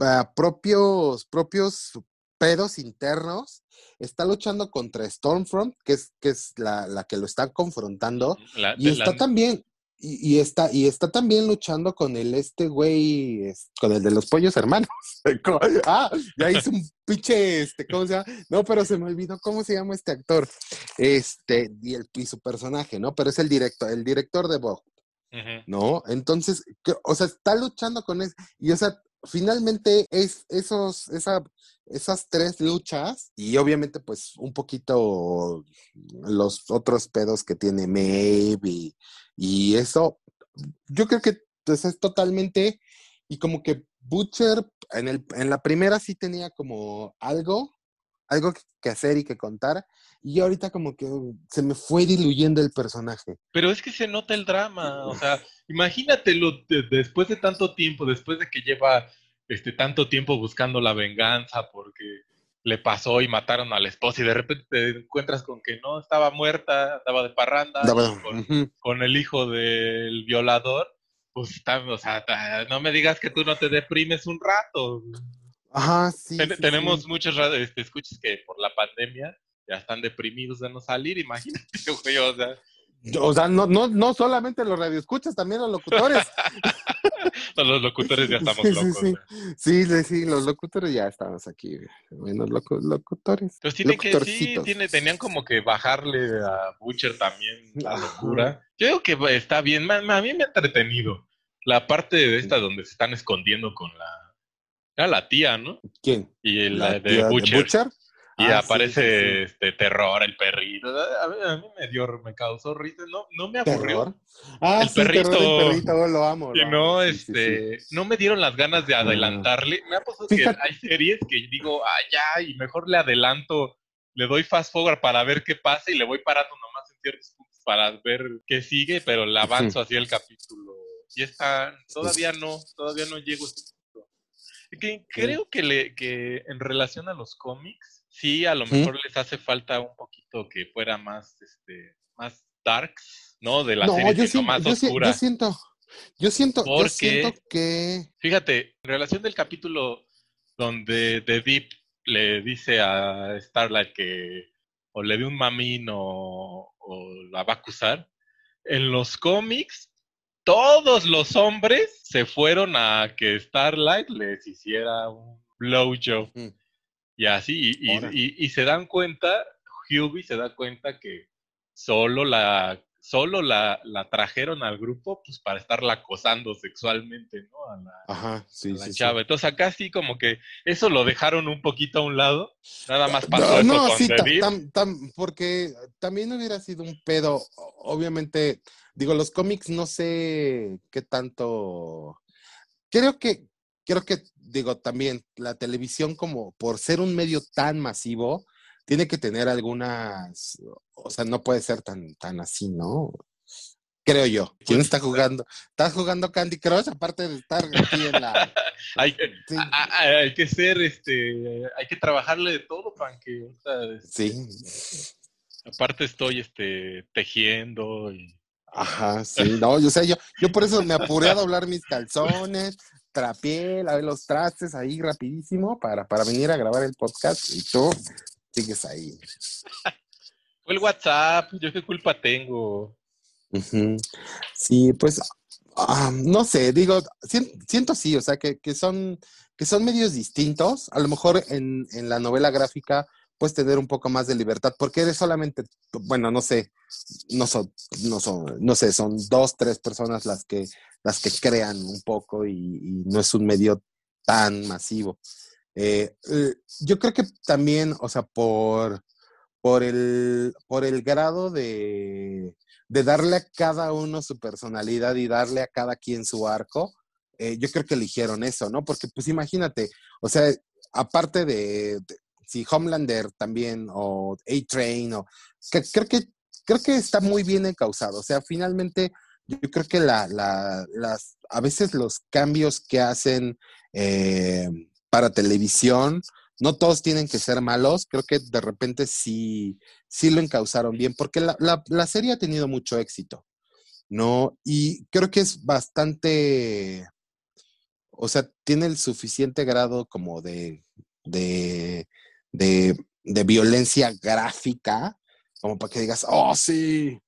ah, propios, propios pedos internos, está luchando contra Stormfront, que es, que es la, la que lo está confrontando, La- y está la- también, y, y está, y está también luchando con el este güey, con el de los pollos hermanos. (laughs) Ah, ya hice un pinche, este, ¿cómo se llama? No, pero se me olvidó cómo se llama este actor. Este, y, el, y su personaje, ¿no? Pero es el director, el director de Vogue. ¿no? Entonces, que- o sea, está luchando con eso. Y, o sea, finalmente es esos, esa, esas tres luchas y obviamente pues un poquito los otros pedos que tiene Maeve y, y eso, yo creo que pues, es totalmente, y como que Butcher en, el, en la primera sí tenía como algo, algo que- hacer y que contar, y ahorita como que se me fue diluyendo el personaje. Pero es que se nota el drama, o sea, imagínatelo de- después de tanto tiempo, después de que lleva este tanto tiempo buscando la venganza porque le pasó y mataron a la esposa y de repente te encuentras con que no estaba muerta, estaba de parranda y con, con el hijo del violador, pues está, o sea, no me digas que tú no te deprimes un rato. Ajá, sí. Ten- sí, tenemos sí. muchos este, escuchas que por la pandemia ya están deprimidos de no salir, imagínate, güey, o sea, O sea, no, no, no solamente los radioescuchas, también los locutores. (laughs) los locutores ya estamos Sí, locos. sí. Sí, sí, sí, los locutores ya estamos aquí. Bueno, loco- locutores. Entonces tienen que, sí, tiene, tenían como que bajarle a Butcher también la locura. Yo digo que pues, está bien, a mí me ha entretenido. La parte de esta donde se están escondiendo con la... Era la tía, ¿no? ¿Quién? Y el ¿La de, Butcher. Y Ah, aparece sí, sí. este terror, el perrito. A mí, a mí me dio, me causó risa. No, no me aburrió. ¿Terror? Ah, El sí, terror del perrito. perrito, lo amo. Y no, amo, este, no me dieron las ganas de adelantarle. Me ha pasado que Fíjate- hay series que digo, ah, ya, y mejor le adelanto, le doy fast forward para ver qué pasa y le voy parando nomás en ciertos puntos para ver qué sigue, pero le avanzo hacia el capítulo. Y está, todavía no, todavía no llego a. Y que creo que, le, que en relación a los cómics, sí, a lo mejor les hace falta un poquito que fuera más, este, más darks, ¿no? De la no, serie, yo, siento, más yo, si- oscura. yo siento, yo siento, yo Porque- siento que... Fíjate, en relación del capítulo donde The Deep le dice a Starlight que o le dé un mamín o, o la va a acusar, en los cómics todos los hombres se fueron a que Starlight les hiciera un blowjob Mm. y así, y, y- Órale. y- y se dan cuenta, Hubie se da cuenta que solo la solo la, la trajeron al grupo pues para estarla acosando sexualmente, ¿no? A la, Ajá, sí, a la sí, sí. chava. Entonces acá sí como que eso lo dejaron un poquito a un lado. Nada más pasó No, eso no, con sí, tam- tam- porque también hubiera sido un pedo, obviamente, digo, los cómics no sé qué tanto, creo que, creo que, digo, también la televisión como por ser un medio tan masivo, tiene que tener algunas, o sea, no puede ser tan, tan así, ¿no? Creo yo. ¿Quién está jugando? ¿Estás jugando Candy Crush aparte de estar aquí en la... (laughs) Hay, Sí, a- a- hay que ser, este, hay que trabajarle de todo, para que este, sí. aparte estoy, este, tejiendo y Ajá, sí, no, yo sé, yo, yo por eso me apuré a doblar mis calzones, trapié, lavé los trastes ahí rapidísimo para, para venir a grabar el podcast y tú sigues ahí. (laughs) fue el WhatsApp, yo qué culpa tengo. Sí, pues ah, no sé, digo, sien- siento sí, o sea, que, que son, que son medios distintos. A lo mejor en, en la novela gráfica puedes tener un poco más de libertad, porque eres solamente, bueno, no sé, no son, no son, no sé, son dos, tres personas las que, las que crean un poco y, y no es un medio tan masivo. Eh, eh, yo creo que también, o sea, por, por el, por el grado de, de darle a cada uno su personalidad y darle a cada quien su arco, eh, yo creo que eligieron eso, ¿no? Porque pues imagínate, o sea, aparte de, si Homelander también o A-Train o creo que creo que está muy bien encausado, o sea, finalmente yo creo que la, la- las a veces los cambios que hacen eh, para televisión no todos tienen que ser malos, creo que de repente sí, sí lo encausaron bien, porque la, la- la serie ha tenido mucho éxito, ¿no? Y creo que es bastante, o sea, tiene el suficiente grado como de, de, de, de violencia gráfica, como para que digas, oh, sí.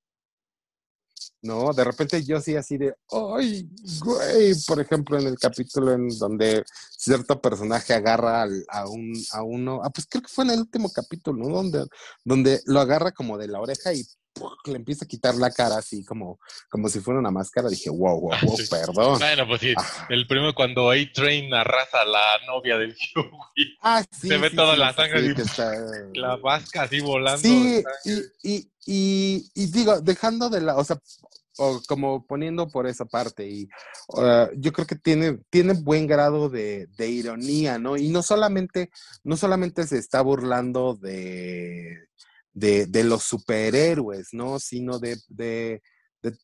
No, de repente yo sí así de, ay, güey, por ejemplo, en el capítulo en donde cierto personaje agarra al- a, un, a uno, ah, pues creo que fue en el último capítulo, ¿no? Donde, donde lo agarra como de la oreja y ¡pum! le empieza a quitar la cara así como, como si fuera una máscara. Dije, wow, wow, wow, sí. perdón. Bueno, pues sí, Ah. el primero cuando A-Train arrasa a la novia del (laughs) Hughie, Ah, sí, Se ve sí, toda la sangre y- está- (laughs) la vasca así volando. Sí, y, y, y, y digo, dejando de la, o sea, o como poniendo por esa parte, y uh, yo creo que tiene, tiene buen grado de, de ironía, ¿no? Y no solamente, no solamente se está burlando de, de, de los superhéroes, ¿no? Sino de, de,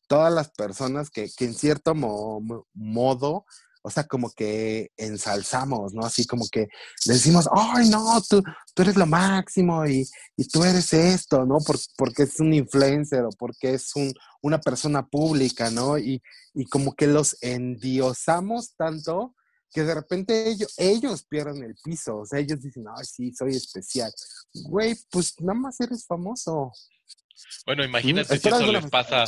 todas las personas que, que en cierto mo- mo- modo, o sea, como que ensalzamos, ¿no? Así como que le decimos, ay, no, tú, tú eres lo máximo y, y tú eres esto, ¿no? Por- porque es un influencer o porque es un, una persona pública, ¿no? Y, y como que los endiosamos tanto que de repente ellos, ellos pierden el piso, o sea, ellos dicen, ay, sí, soy especial. Güey, pues nada más eres famoso. Bueno, imagínate si eso les pasa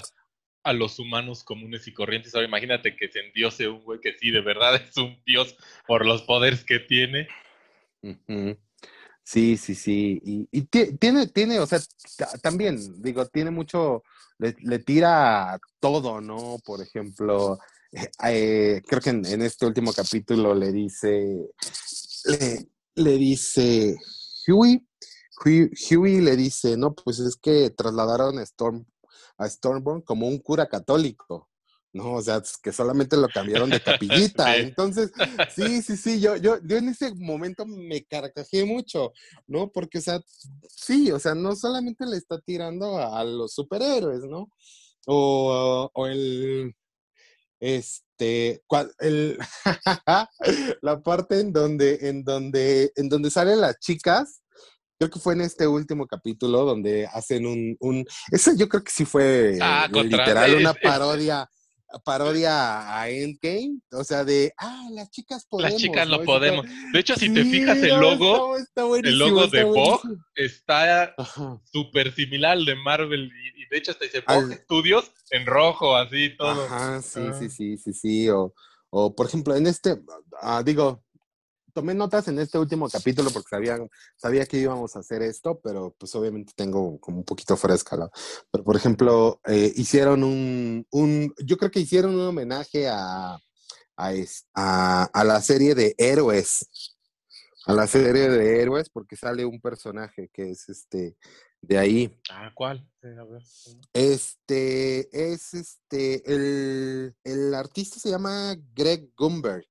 a los humanos comunes y corrientes. Ahora imagínate que se endiose un güey que sí, de verdad es un dios por los poderes que tiene. Sí, sí, sí. Y, y ti- tiene, tiene, o sea, ta- también, digo, tiene mucho, le, le tira todo, ¿no? Por ejemplo, eh, creo que en, este último capítulo le dice, le, le dice, Huey, Huey, Huey le dice, no, pues es que trasladaron a Storm, a Stormborn como un cura católico. No, o sea, que solamente lo cambiaron de capillita. (laughs) Entonces, sí, sí, sí, yo, yo, yo en ese momento me carcajeé mucho, ¿no? Porque, o sea, sí, o sea, no solamente le está tirando a, a los superhéroes, ¿no? O, o el, este, cual- el, (laughs) la parte en donde, en donde, en donde salen las chicas, creo que fue en este último capítulo donde hacen un, un, eso yo creo que sí fue Ah, literal una (laughs) parodia, parodia a Endgame, o sea, de, ah, las chicas podemos. Las chicas ¿no? lo podemos. De hecho, si te fijas el logo, está- está el logo de Vogue está súper similar al de Marvel y, y de hecho hasta dice Vogue Studios en rojo, así todo. Ajá, sí, Ah. sí, sí, sí, sí. O, o por ejemplo, en este, ah, digo, tomé notas en este último capítulo porque sabía, sabía que íbamos a hacer esto, pero pues obviamente tengo como un poquito fresca. ¿no? Pero por ejemplo, eh, hicieron un, un, yo creo que hicieron un homenaje a, a, a, a la serie de héroes. A la serie de héroes, porque sale un personaje que es este de ahí. Ah, ¿cuál? Sí, a ver. Este es este, el, el artista se llama Greg Gumberg.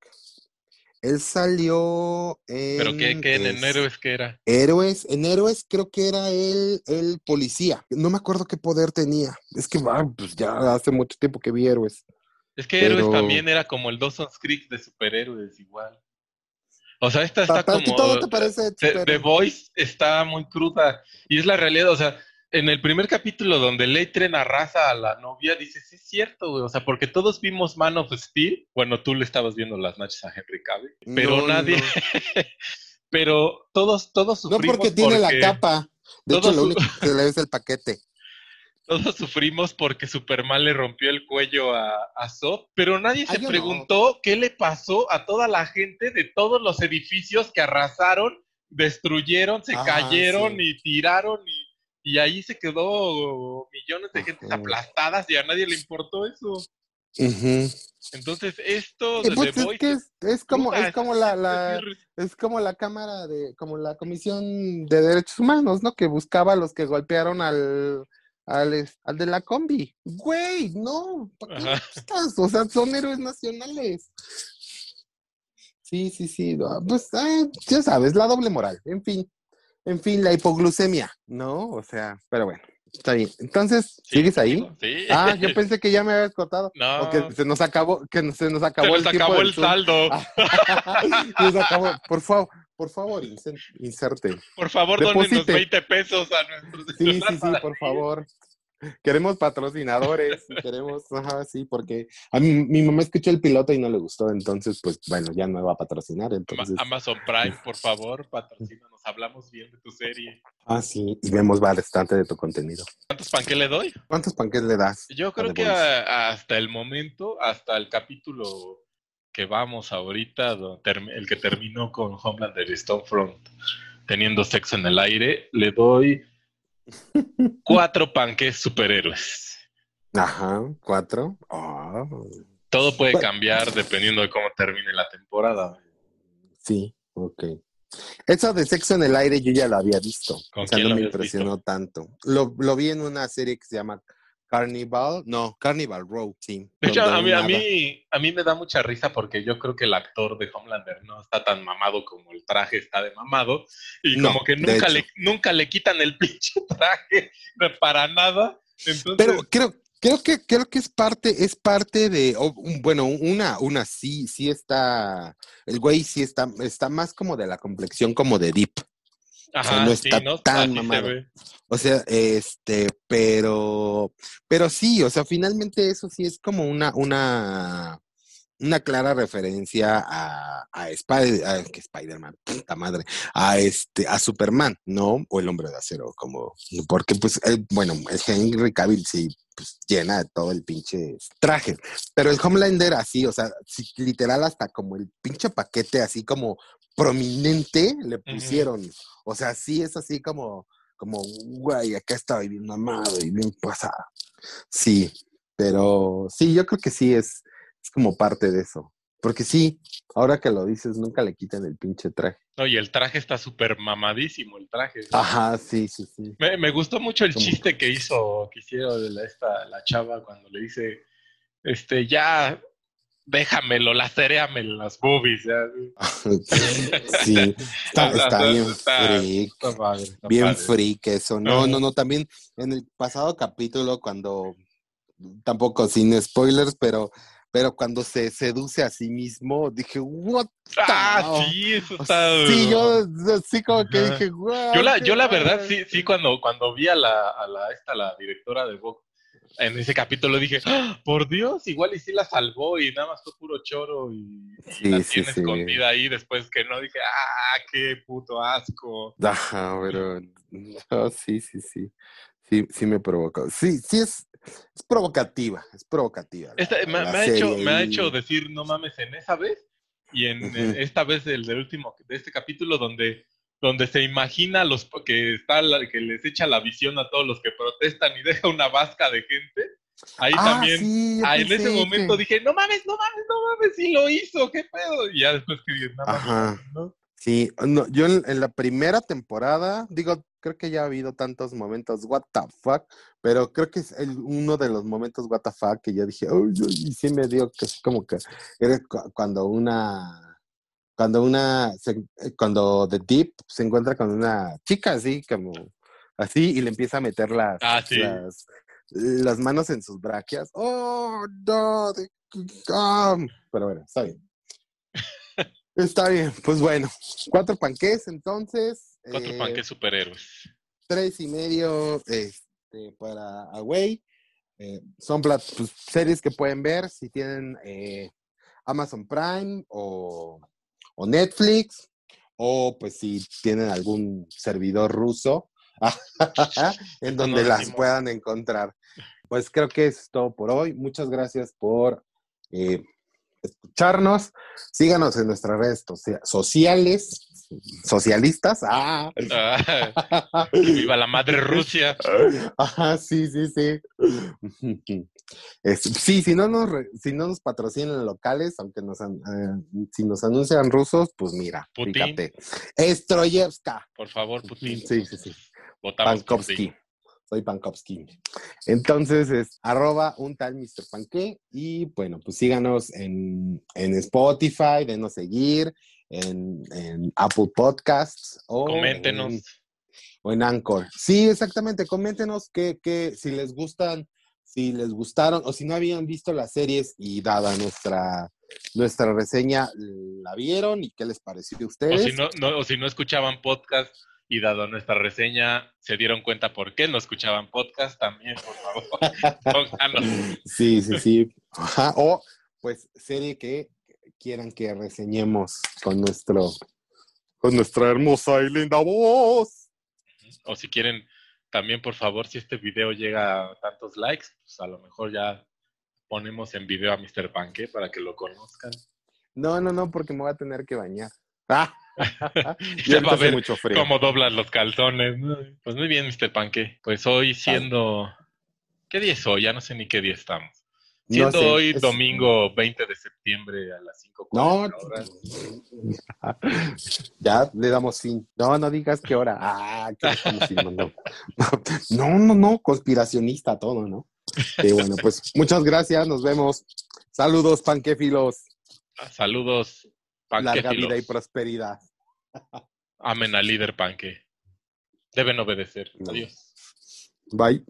Él salió en, Pero que, que en es- enero es que era. Héroes, en Héroes creo que era él el policía. No me acuerdo qué poder tenía. Es que ah, pues ya hace mucho tiempo que vi Héroes. Es que Héroes también era como el Dawson's Creek de superhéroes igual. O sea, esta está ¿A ti como... todo te parece The Voice está muy cruda y es la realidad, o sea, en el primer capítulo donde Leitren arrasa a la novia, dices, sí es cierto, güey, o sea, porque todos vimos Man of Steel, bueno, tú le estabas viendo las noches a Henry Cavill, pero No, nadie, no. (laughs) pero todos, todos No sufrimos porque tiene la capa. De hecho, lo único que le es el paquete. (laughs) todos sufrimos porque Superman le rompió el cuello a, a Zod, pero nadie Ah, se no. preguntó qué le pasó a toda la gente de todos los edificios que arrasaron, destruyeron, se Ajá, cayeron sí. y tiraron y, y ahí se quedó millones de gentes Ajá. aplastadas y a nadie le importó eso. Entonces esto Eh, de pues The es Voice que es, es como, es como la, (laughs) es la, decir, es como la cámara de, como la comisión de derechos humanos, ¿no? Que buscaba a los que golpearon al, al, al de la combi. Güey, no, ¿para qué buscas? O sea, son héroes nacionales. Sí, sí, sí. Pues, ah, ya sabes, la doble moral. En fin, en fin, la hipoglucemia, ¿no? O sea, pero bueno, está bien. Entonces, sí, ¿sigues ahí? Sí. Ah, yo pensé que ya me habías cortado. (laughs) No. O que se nos acabó, que se nos Se acabó nos el tiempo acabó el saldo. (laughs) Nos acabó. Por favor, por favor, inserte. Por favor, donen los Deposite. 20 pesos a nuestros Sí, sí, sí, (laughs) por favor. Queremos patrocinadores, (laughs) queremos, ajá, sí, porque a mí mi mamá escuchó el piloto y no le gustó, entonces, pues, bueno, ya no me va a patrocinar, entonces. Amazon Prime, por favor, patrocínanos. Hablamos bien de tu serie. Ah, sí, y vemos bastante de tu contenido. ¿Cuántos panqués le doy? ¿Cuántos panques le das? Yo creo que a- hasta el momento, hasta el capítulo que vamos ahorita, el que terminó con Homelander y Stonefront teniendo sexo en el aire, le doy cuatro panques superhéroes. Ajá, cuatro. Ah, Todo puede Bueno. cambiar dependiendo de cómo termine la temporada. sí, ok. Eso de sexo en el aire yo ya lo había visto. ¿Con O sea, quién no lo me impresionó tanto. Lo, lo vi en una serie que se llama Carnival. No, Carnival Row, sí. De hecho, a mí, a, mí, a mí me da mucha risa porque yo creo que el actor de Homelander no está tan mamado como el traje está de mamado. Y No, como que nunca le, nunca le quitan el (laughs) pinche traje para nada. Entonces, Pero creo, creo que creo que es parte, es parte de, o, un- bueno, una, una sí, sí está, el güey sí está, está más como de la complexión como de Deep. Ajá, no sí, está ¿no? tan mamado. O sea, este, pero, pero sí, o sea, finalmente eso sí es como una, una, una clara referencia a, a, Spider, a- que Spider-Man, puta madre, a este, a Superman, ¿no? O el hombre de acero, como, porque pues, el- bueno, el Henry Cavill sí, pues llena de todo el pinche traje, pero el Homelander así, o sea, sí, literal hasta como el pinche paquete así como prominente le pusieron, o sea, sí es así como, como, güey, acá estaba bien mamado y bien pasada. Sí, pero sí, yo creo que sí es, es como parte de eso. Porque sí, ahora que lo dices, nunca le quitan el pinche traje. No, y el traje está súper mamadísimo, el traje. Ajá, sí, sí, sí. Me, me gustó mucho el ¿Cómo? chiste que hizo, que hicieron de la, esta, la chava cuando le dice, este, ya, déjamelo, laceréame las boobies. Ya. sí, (laughs) está, Está- bien freak. Está padre, está Bien padre. freak eso. No, no, no, también en el pasado capítulo cuando, tampoco sin spoilers, pero, pero cuando se seduce a sí mismo, dije, what Ah, hell?" sí, eso está... Sí, yo sí como que dije, wow. Yo la, yo la verdad, sí, sí, cuando, cuando vi a la, a la, esta, la directora de Vogue en ese capítulo dije, "Ah, por Dios, igual y sí la salvó y nada más fue puro choro y Sí, la sí, tiene sí. escondida ahí después que no dije, ah, qué puto asco. Ajá, pero no, sí, sí, sí. Sí, sí me provocó. Sí, sí es, es provocativa, es provocativa. la- Esta- me, ha hecho, me ha hecho decir no mames en esa vez y en esta vez del, del último de este capítulo donde donde se imagina los que está la- que les echa la visión a todos los que protestan y deja una vasca de gente ahí Ah, también sí, ah, en ese momento dije no mames no mames no mames sí lo hizo qué pedo y ya después que dije, mames, Ajá. ¿no? Sí, no, yo en, en la primera temporada, digo, creo que ya ha habido tantos momentos, what the fuck, pero creo que es el- uno de los momentos what the fuck que yo dije, uy, uy, y sí me dio que así como que era cu- cuando una, cuando una, se- cuando The Deep se encuentra con una chica así como, así, y le empieza a meter las, Ah, sí. las, las manos en sus braquias. Oh, no, de- pero bueno, está bien. (laughs) Está bien, pues bueno, cuatro panqués entonces. cuatro eh, panques superhéroes Tres y medio este, para Away. Eh, son pues, series que pueden ver si tienen eh, Amazon Prime o, o Netflix, o pues si tienen algún servidor ruso, (laughs) en donde no las puedan encontrar. Pues creo que es todo por hoy. Muchas gracias por eh, escucharnos. Síganos en nuestras redes socia- sociales, socialistas. Ah. Ah, que viva la madre Rusia. Ajá, sí, sí, sí. Es- sí, si no nos si no nos patrocinan locales, aunque nos eh, si nos anuncian rusos, pues mira, Putin. fíjate. Estroyevska. Por favor, Putin. Sí, sí, sí. Votamos. Soy Pankowski. Entonces es arroba un tal Mr. Panque. Y bueno, pues síganos en, en Spotify, denos seguir, en, en Apple Podcasts o Coméntenos. en, o en Anchor. Sí, exactamente. Coméntenos que, que si les gustan, si les gustaron o si no habían visto las series y dada nuestra, nuestra reseña, la vieron y qué les pareció a O ustedes. si no, no- o si no escuchaban podcast y dado nuestra reseña se dieron cuenta por qué no escuchaban podcast, también, por favor. (laughs) Sí, sí, sí. Ajá. O, pues, serie que quieran que reseñemos con nuestro, con nuestra hermosa y linda voz. O si quieren, también, por favor, si este video llega a tantos likes, pues a lo mejor ya ponemos en video a Mr. Panque para que lo conozcan. No, no, no, porque me voy a tener que bañar. (laughs) Ah. Ya va a ver mucho frío. cómo doblan los calzones. Pues muy bien, Mr. Panque. Pues hoy siendo... ¿Qué día es hoy? Ya no sé ni qué día estamos. No Siendo sé, hoy es- domingo 20 de septiembre a las 5 No, horas. (laughs) ya le damos fin. No, no digas qué hora. Ah, filmando. (laughs) No, no, no, conspiracionista todo, ¿no? Y (laughs) bueno, pues muchas gracias, nos vemos. Saludos, panquefilos. Saludos, Larga panquefilos. vida y prosperidad. Amen al líder panque. Deben obedecer. Adiós. Bye.